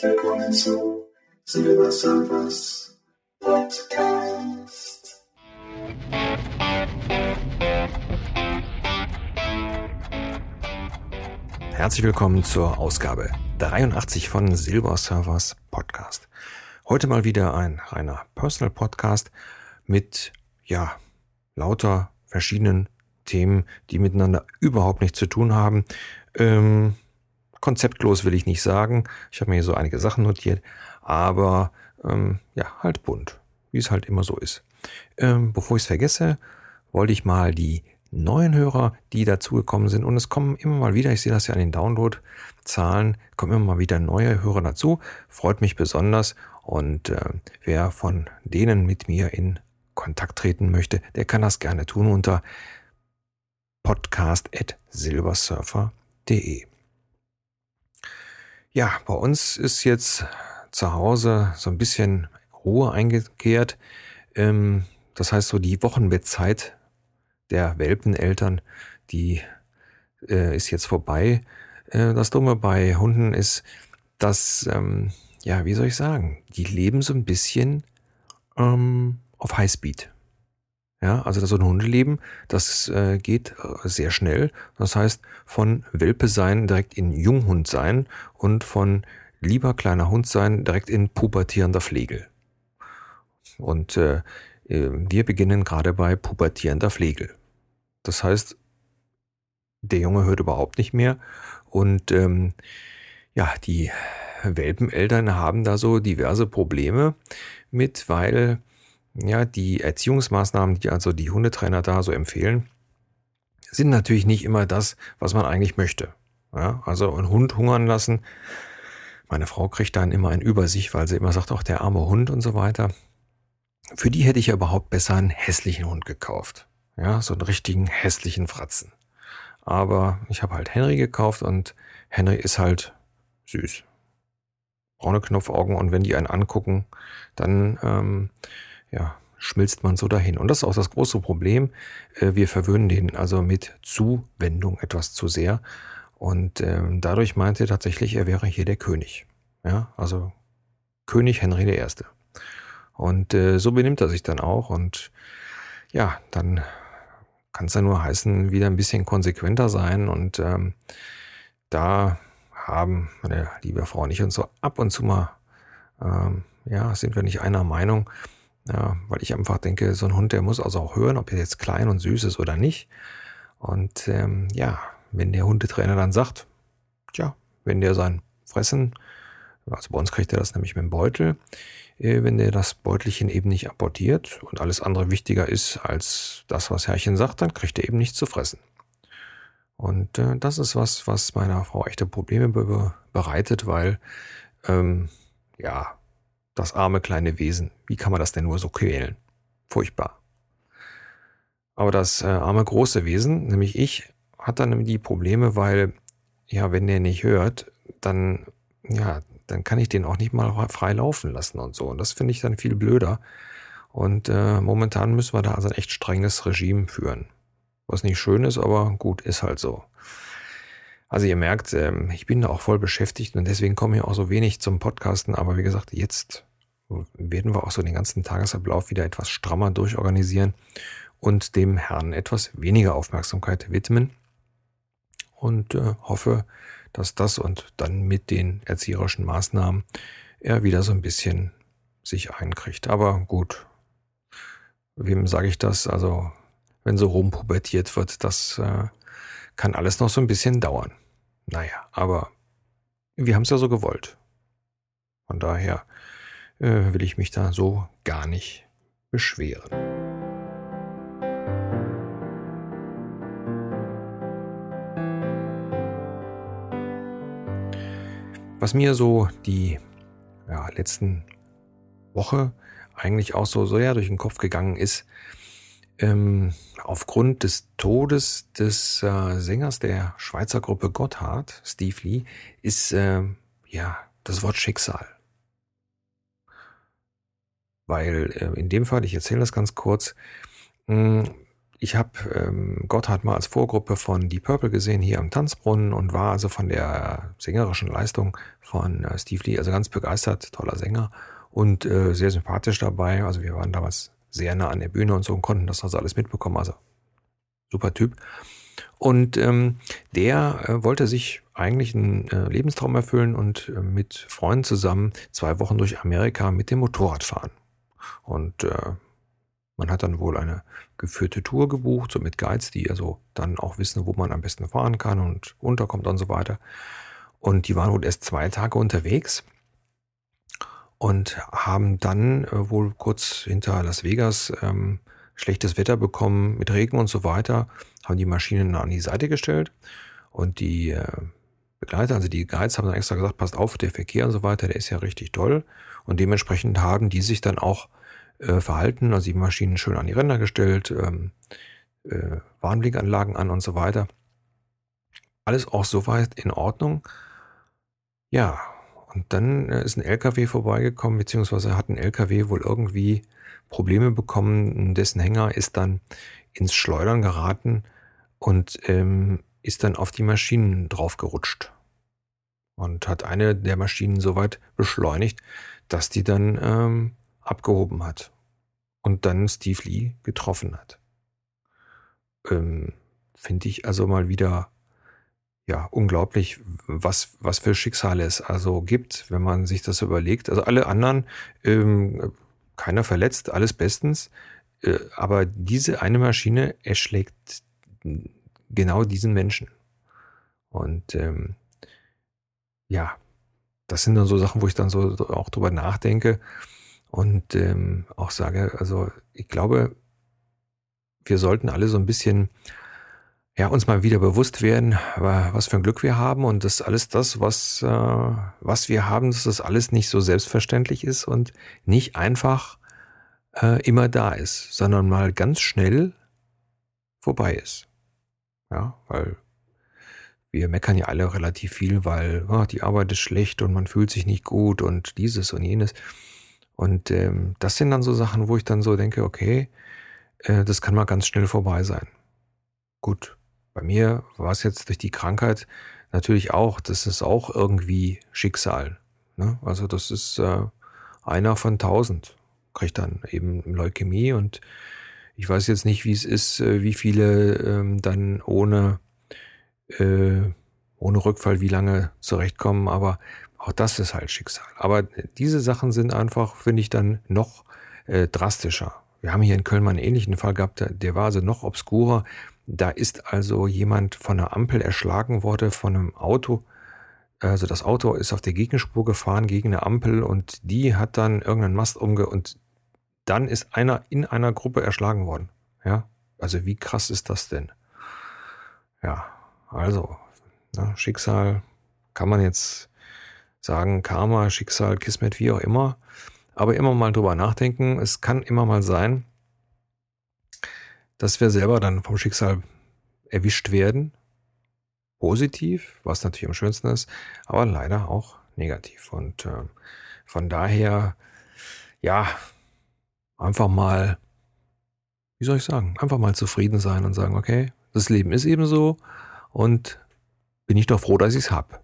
Herzlich willkommen zu Silver Surfers Podcast. Herzlich willkommen zur Ausgabe 83 von Silver Servers Podcast. Heute mal wieder ein reiner Personal Podcast mit, ja, lauter verschiedenen Themen, die miteinander überhaupt nichts zu tun haben. Ähm, konzeptlos will ich nicht sagen. Ich habe mir hier so einige Sachen notiert, aber ähm, ja, halt bunt, wie es halt immer so ist. Ähm, bevor ich es vergesse, wollte ich mal die neuen Hörer, die dazugekommen sind, und es kommen immer mal wieder, ich sehe das ja an den Download-Zahlen, kommen immer mal wieder neue Hörer dazu, freut mich besonders. Und äh, wer von denen mit mir in Kontakt treten möchte, der kann das gerne tun unter podcast.silversurfer.de. Ja, bei uns ist jetzt zu Hause so ein bisschen Ruhe eingekehrt. Ähm, das heißt, so die Wochenbettzeit der Welpeneltern, die äh, ist jetzt vorbei. Äh, das Dumme bei Hunden ist, dass, ähm, ja, wie soll ich sagen, die leben so ein bisschen ähm, auf Highspeed. Ja, also so ein Hundeleben, das äh, geht äh, sehr schnell. Das heißt, von Welpe sein direkt in Junghund sein und von lieber kleiner Hund sein direkt in pubertierender Flegel. Und äh, äh, wir beginnen gerade bei pubertierender Flegel. Das heißt, der Junge hört überhaupt nicht mehr und ähm, ja, die Welpeneltern haben da so diverse Probleme mit, weil ja, die Erziehungsmaßnahmen, die also die Hundetrainer da so empfehlen, sind natürlich nicht immer das, was man eigentlich möchte. Ja, also einen Hund hungern lassen. Meine Frau kriegt dann immer ein Übersicht, weil sie immer sagt, auch der arme Hund und so weiter. Für die hätte ich ja überhaupt besser einen hässlichen Hund gekauft. Ja, so einen richtigen hässlichen Fratzen. Aber ich habe halt Henry gekauft und Henry ist halt süß. Braune Knopfaugen und wenn die einen angucken, dann ähm, ja, schmilzt man so dahin. Und das ist auch das große Problem. Äh, wir verwöhnen den also mit Zuwendung etwas zu sehr. Und ähm, dadurch meinte er tatsächlich, er wäre hier der König. Ja, also König Henry I. Und äh, so benimmt er sich dann auch. Und ja, dann kann es ja nur heißen, wieder ein bisschen konsequenter sein. Und ähm, da haben meine liebe Frau und ich uns so ab und zu mal, ähm, ja, sind wir nicht einer Meinung, ja, weil ich einfach denke, so ein Hund, der muss also auch hören, ob er jetzt klein und süß ist oder nicht. Und ähm, ja, wenn der Hundetrainer dann sagt, tja, wenn der sein Fressen, also bei uns kriegt er das nämlich mit dem Beutel, äh, wenn der das Beutelchen eben nicht apportiert und alles andere wichtiger ist als das, was Herrchen sagt, dann kriegt er eben nichts zu fressen. Und äh, das ist was, was meiner Frau echte Probleme be bereitet, weil ähm, ja, das arme kleine Wesen. Wie kann man das denn nur so quälen? Furchtbar. Aber das äh, arme große Wesen, nämlich ich, hat dann die Probleme, weil, ja, wenn der nicht hört, dann, ja, dann kann ich den auch nicht mal frei laufen lassen und so. Und das finde ich dann viel blöder. Und äh, momentan müssen wir da also ein echt strenges Regime führen. Was nicht schön ist, aber gut, ist halt so. Also ihr merkt, ähm, ich bin da auch voll beschäftigt und deswegen komme ich auch so wenig zum Podcasten. Aber wie gesagt, jetzt werden wir auch so den ganzen Tagesablauf wieder etwas strammer durchorganisieren und dem Herrn etwas weniger Aufmerksamkeit widmen. Und äh, hoffe, dass das und dann mit den erzieherischen Maßnahmen er wieder so ein bisschen sich einkriegt. Aber gut, wem sage ich das? Also, wenn so rumpubertiert wird, das äh, kann alles noch so ein bisschen dauern. Naja, aber wir haben es ja so gewollt. Von daher äh, will ich mich da so gar nicht beschweren. Was mir so die ja, letzten Woche eigentlich auch so sehr durch den Kopf gegangen ist, ähm, aufgrund des Todes des äh, Sängers der Schweizer Gruppe Gotthard, Steve Lee, ist äh, ja das Wort Schicksal weil äh, in dem Fall, ich erzähle das ganz kurz, mh, hm, ich habe ähm, Gotthard mal als Vorgruppe von Deep Purple gesehen hier am Tanzbrunnen und war also von der sängerischen Leistung von äh, Steve Lee also ganz begeistert, toller Sänger und äh, sehr sympathisch dabei. Also wir waren damals sehr nah an der Bühne und so und konnten das also alles mitbekommen. Also super Typ. Und ähm, der äh, wollte sich eigentlich einen äh, Lebenstraum erfüllen und äh, mit Freunden zusammen zwei Wochen durch Amerika mit dem Motorrad fahren. Und äh, man hat dann wohl eine geführte Tour gebucht, so mit Guides, die also dann auch wissen, wo man am besten fahren kann und unterkommt und so weiter. Und die waren wohl erst zwei Tage unterwegs und haben dann äh, wohl kurz hinter Las Vegas ähm, schlechtes Wetter bekommen mit Regen und so weiter, haben die Maschinen an die Seite gestellt und die äh, Begleiter, also die Guides haben dann extra gesagt, passt auf, der Verkehr und so weiter, der ist ja richtig toll und dementsprechend haben die sich dann auch äh, verhalten, also die Maschinen schön an die Ränder gestellt, ähm, äh, Warnblinkanlagen an und so weiter. Alles auch soweit in Ordnung. Ja, und dann äh, ist ein LKW vorbeigekommen, beziehungsweise hat ein LKW wohl irgendwie Probleme bekommen. Dessen Hänger ist dann ins Schleudern geraten und ähm, ist dann auf die Maschinen draufgerutscht. Und hat eine der Maschinen so weit beschleunigt, dass die dann ähm, abgehoben hat. Und dann Steve Lee getroffen hat. Ähm, Finde ich also mal wieder ja, unglaublich, was, was für Schicksale es also gibt, wenn man sich das überlegt. Also alle anderen, ähm, keiner verletzt, alles bestens. Äh, aber diese eine Maschine erschlägt genau diesen Menschen. Und ähm, ja, das sind dann so Sachen, wo ich dann so auch drüber nachdenke und ähm, auch sage, also ich glaube, wir sollten alle so ein bisschen ja, uns mal wieder bewusst werden, was für ein Glück wir haben und dass alles das, was, äh, was wir haben, dass das alles nicht so selbstverständlich ist und nicht einfach äh, immer da ist, sondern mal ganz schnell vorbei ist. Ja, weil wir meckern ja alle relativ viel, weil oh, die Arbeit ist schlecht und man fühlt sich nicht gut und dieses und jenes. Und ähm, das sind dann so Sachen, wo ich dann so denke, okay, äh, das kann mal ganz schnell vorbei sein. Gut, bei mir war es jetzt durch die Krankheit natürlich auch, das ist auch irgendwie Schicksal. Ne? Also das ist äh, einer von tausend, kriegt dann eben Leukämie und ich weiß jetzt nicht, wie es ist, äh, wie viele ähm, dann ohne, äh, ohne Rückfall wie lange zurechtkommen, aber auch das ist halt Schicksal. Aber diese Sachen sind einfach, finde ich, dann noch äh, drastischer. Wir haben hier in Köln mal einen ähnlichen Fall gehabt, der war also noch obskurer. Da ist also jemand von einer Ampel erschlagen worden von einem Auto. Also das Auto ist auf der Gegenspur gefahren gegen eine Ampel und die hat dann irgendeinen Mast umge und dann ist einer in einer Gruppe erschlagen worden. Ja, also wie krass ist das denn? Ja, also na, Schicksal kann man jetzt sagen, Karma, Schicksal, Kismet, wie auch immer. Aber immer mal drüber nachdenken. Es kann immer mal sein, dass wir selber dann vom Schicksal erwischt werden. Positiv, was natürlich am schönsten ist, aber leider auch negativ. Und äh, von daher, ja, einfach mal, wie soll ich sagen, einfach mal zufrieden sein und sagen, okay, das Leben ist eben so und bin ich doch froh, dass ich es habe.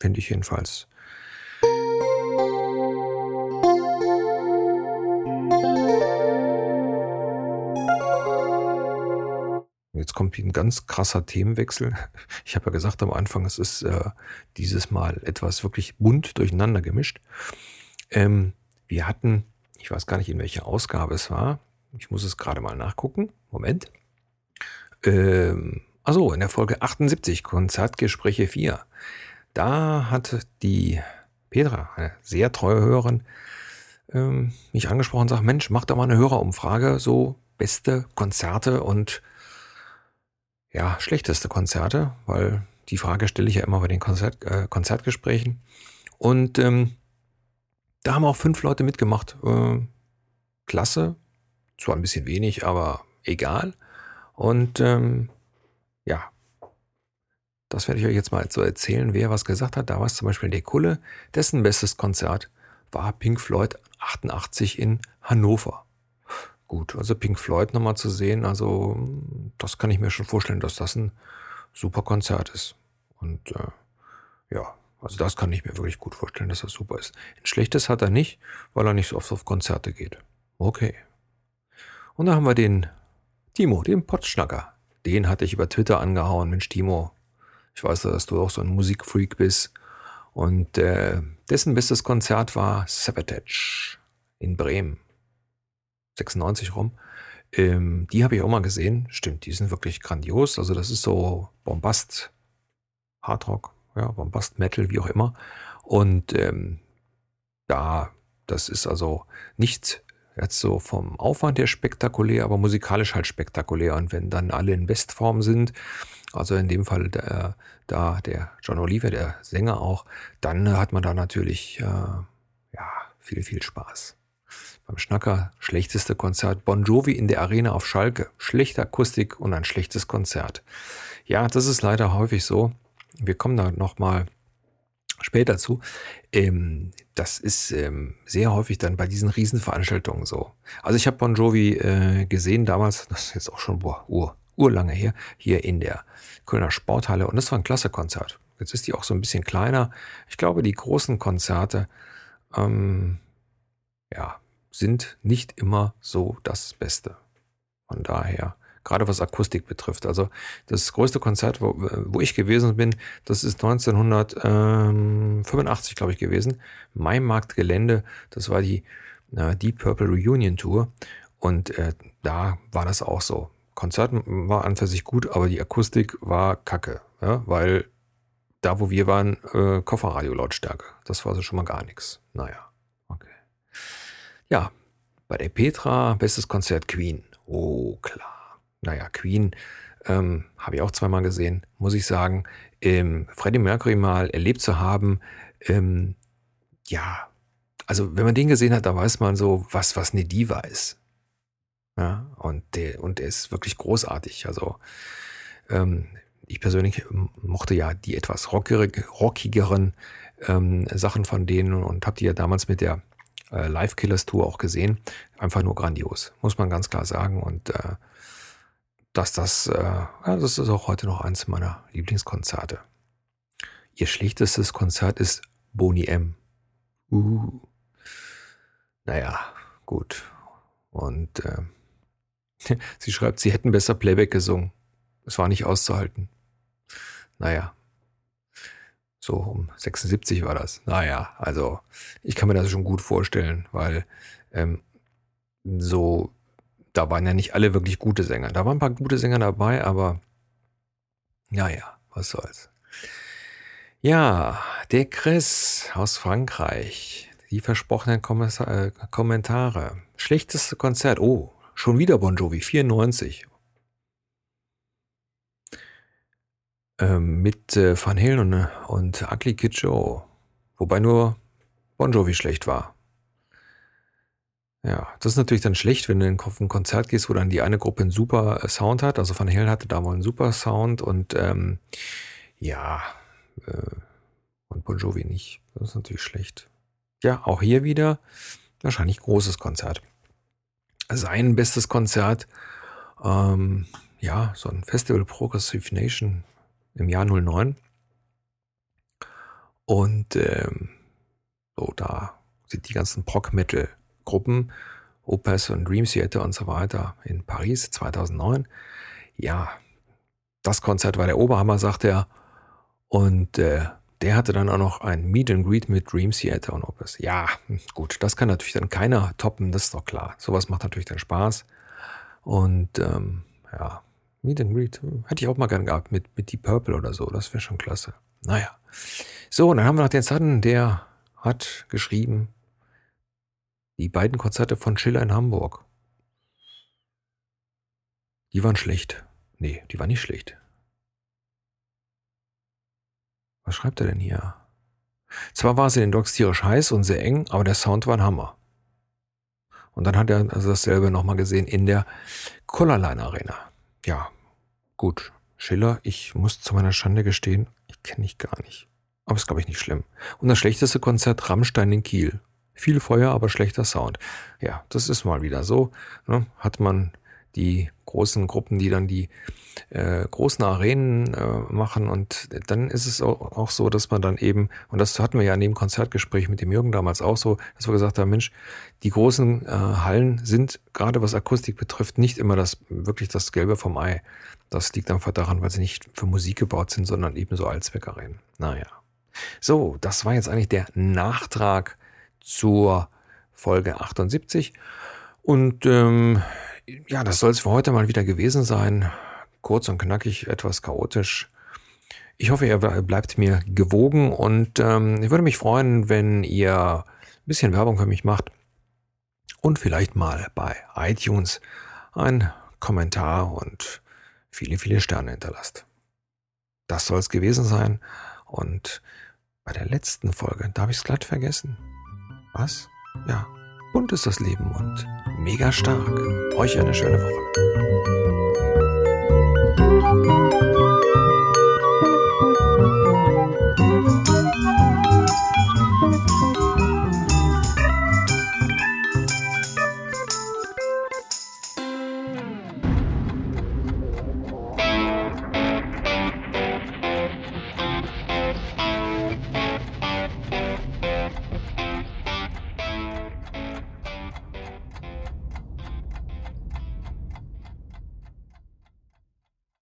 Finde ich jedenfalls. Jetzt kommt ein ganz krasser Themenwechsel. Ich habe ja gesagt am Anfang, es ist äh, dieses Mal etwas wirklich bunt durcheinander gemischt. Ähm, wir hatten, ich weiß gar nicht, in welcher Ausgabe es war. Ich muss es gerade mal nachgucken. Moment. Ähm, also in der Folge 78, Konzertgespräche 4. Da hat die Petra, eine sehr treue Hörerin, ähm, mich angesprochen und sagt, Mensch, mach doch mal eine Hörerumfrage, so beste Konzerte und ja, schlechteste Konzerte, weil die Frage stelle ich ja immer bei den Konzert, äh, Konzertgesprächen. Und ähm, da haben auch fünf Leute mitgemacht. Äh, klasse. Zwar ein bisschen wenig, aber egal. Und ähm, das werde ich euch jetzt mal so erzählen, wer was gesagt hat. Da war es zum Beispiel der Kulle, dessen bestes Konzert war Pink Floyd 88 in Hannover. gut. Also Pink Floyd nochmal zu sehen, also das kann ich mir schon vorstellen, dass das ein super Konzert ist. Und äh, ja, also das kann ich mir wirklich gut vorstellen, dass das super ist. Ein schlechtes hat er nicht, weil er nicht so oft auf Konzerte geht. Okay. Und da haben wir den Timo, den Potschnacker. Den hatte ich über Twitter angehauen. Mensch, Timo, ich weiß, dass du auch so ein Musikfreak bist. Und äh, dessen bestes Konzert war Savatage in Bremen. 96 rum. Ähm, die habe ich auch mal gesehen. Stimmt, die sind wirklich grandios. Also das ist so Bombast, Hardrock, ja, Bombast Metal, wie auch immer. Und ähm, da, das ist also nicht jetzt so vom Aufwand her spektakulär, aber musikalisch halt spektakulär. Und wenn dann alle in Bestform sind, also in dem Fall der, da der John Oliver, der Sänger auch, dann hat man da natürlich äh, ja viel, viel Spaß. Beim Schnacker schlechteste Konzert Bon Jovi in der Arena auf Schalke. Schlechte Akustik und ein schlechtes Konzert. Ja, das ist leider häufig so. Wir kommen da nochmal später zu. Ähm, das ist ähm, sehr häufig dann bei diesen Riesenveranstaltungen so. Also ich habe Bon Jovi äh, gesehen damals, das ist jetzt auch schon boah, ur, urlange her, hier in der Kölner Sporthalle und das war ein klasse Konzert. Jetzt ist die auch so ein bisschen kleiner. Ich glaube, die großen Konzerte, ähm, ja, sind nicht immer so das Beste. Von daher gerade was Akustik betrifft. Also das größte Konzert, wo, wo ich gewesen bin, das ist 1985, glaube ich, gewesen. Maimarktgelände, das war die äh, Deep Purple Reunion Tour. Und äh, da war das auch so. Konzert war an für sich gut, aber die Akustik war kacke, ja, weil da, wo wir waren, äh, Kofferradio-Lautstärke. Das war so schon mal gar nichts. Naja, okay. Ja, bei der Petra, bestes Konzert Queen. Oh, klar naja, Queen ähm, habe ich auch zweimal gesehen, muss ich sagen. Ähm, Freddie Mercury mal erlebt zu haben, ähm, ja, also wenn man den gesehen hat, da weiß man so, was, was eine Diva ist. Ja, und der, und der ist wirklich großartig. Also, ähm, ich persönlich mochte ja die etwas rockigere, rockigeren ähm, Sachen von denen und habe die ja damals mit der äh, Live Killers Tour auch gesehen. Einfach nur grandios, muss man ganz klar sagen. Und äh, dass das, äh, das ist auch heute noch eins meiner Lieblingskonzerte. Ihr schlichtestes Konzert ist Boni M. Uh. Naja, gut. Und äh, sie schreibt, sie hätten besser Playback gesungen. Es war nicht auszuhalten. Naja. So um 76 war das. Naja, also ich kann mir das schon gut vorstellen, weil ähm, so da waren ja nicht alle wirklich gute Sänger. Da waren ein paar gute Sänger dabei, aber naja, was soll's. Ja, der Chris aus Frankreich. Die versprochenen äh, Kommentare. Schlechteste Konzert. Oh, schon wieder Bon Jovi, 94. Ähm, mit äh, Van Halen und, und Ugly Kid Joe. Wobei nur Bon Jovi schlecht war. Ja, das ist natürlich dann schlecht, wenn du auf ein Konzert gehst, wo dann die eine Gruppe einen super äh, Sound hat. Also Van Halen hatte da mal einen super Sound und ähm, ja, äh, und Bon Jovi nicht. Das ist natürlich schlecht. Ja, auch hier wieder wahrscheinlich großes Konzert. Sein bestes Konzert, ähm, ja, so ein Festival Progressive Nation im Jahr 09. Und ähm, so, da sind die ganzen Prog-Metal- Gruppen, Opus und Dream Theater und so weiter in Paris 2009. Ja, das Konzert war der Oberhammer, sagt er. Und äh, der hatte dann auch noch ein Meet and Greet mit Dream Theater und Opus. Ja, gut, das kann natürlich dann keiner toppen, das ist doch klar. Sowas macht natürlich dann Spaß. Und ähm, ja, Meet and Greet hätte ich auch mal gern gehabt mit, mit Deep Purple oder so. Das wäre schon klasse. Naja. So, und dann haben wir noch den Sudden, der hat geschrieben, die beiden Konzerte von Schiller in Hamburg. Die waren schlecht. Nee, die waren nicht schlecht. Was schreibt er denn hier? Zwar war es in den Docs tierisch heiß und sehr eng, aber der Sound war ein Hammer. Und dann hat er also dasselbe nochmal gesehen in der Collarline Arena. Ja, gut. Schiller, ich muss zu meiner Schande gestehen, ich kenne ich gar nicht. Aber ist, glaube ich, nicht schlimm. Und das schlechteste Konzert Rammstein in Kiel. Viel Feuer, aber schlechter Sound. Ja, das ist mal wieder so. Ne? Hat man die großen Gruppen, die dann die äh, großen Arenen äh, machen und dann ist es auch, so, dass man dann eben, und das hatten wir ja in dem Konzertgespräch mit dem Jürgen damals auch so, dass wir gesagt haben, Mensch, die großen äh, Hallen sind gerade was Akustik betrifft nicht immer das wirklich das Gelbe vom Ei. Das liegt einfach daran, weil sie nicht für Musik gebaut sind, sondern eben so Allzweckarenen. Naja. So, das war jetzt eigentlich der Nachtrag zur Folge 78. Und ähm, ja, das soll es für heute mal wieder gewesen sein. Kurz und knackig, etwas chaotisch. Ich hoffe, ihr bleibt mir gewogen und ähm, ich würde mich freuen, wenn ihr ein bisschen Werbung für mich macht und vielleicht mal bei iTunes ein Kommentar und viele, viele Sterne hinterlasst. Das soll es gewesen sein und bei der letzten Folge, da habe ich es glatt vergessen. Was? Ja, bunt ist das Leben und mega stark. Euch eine schöne Woche.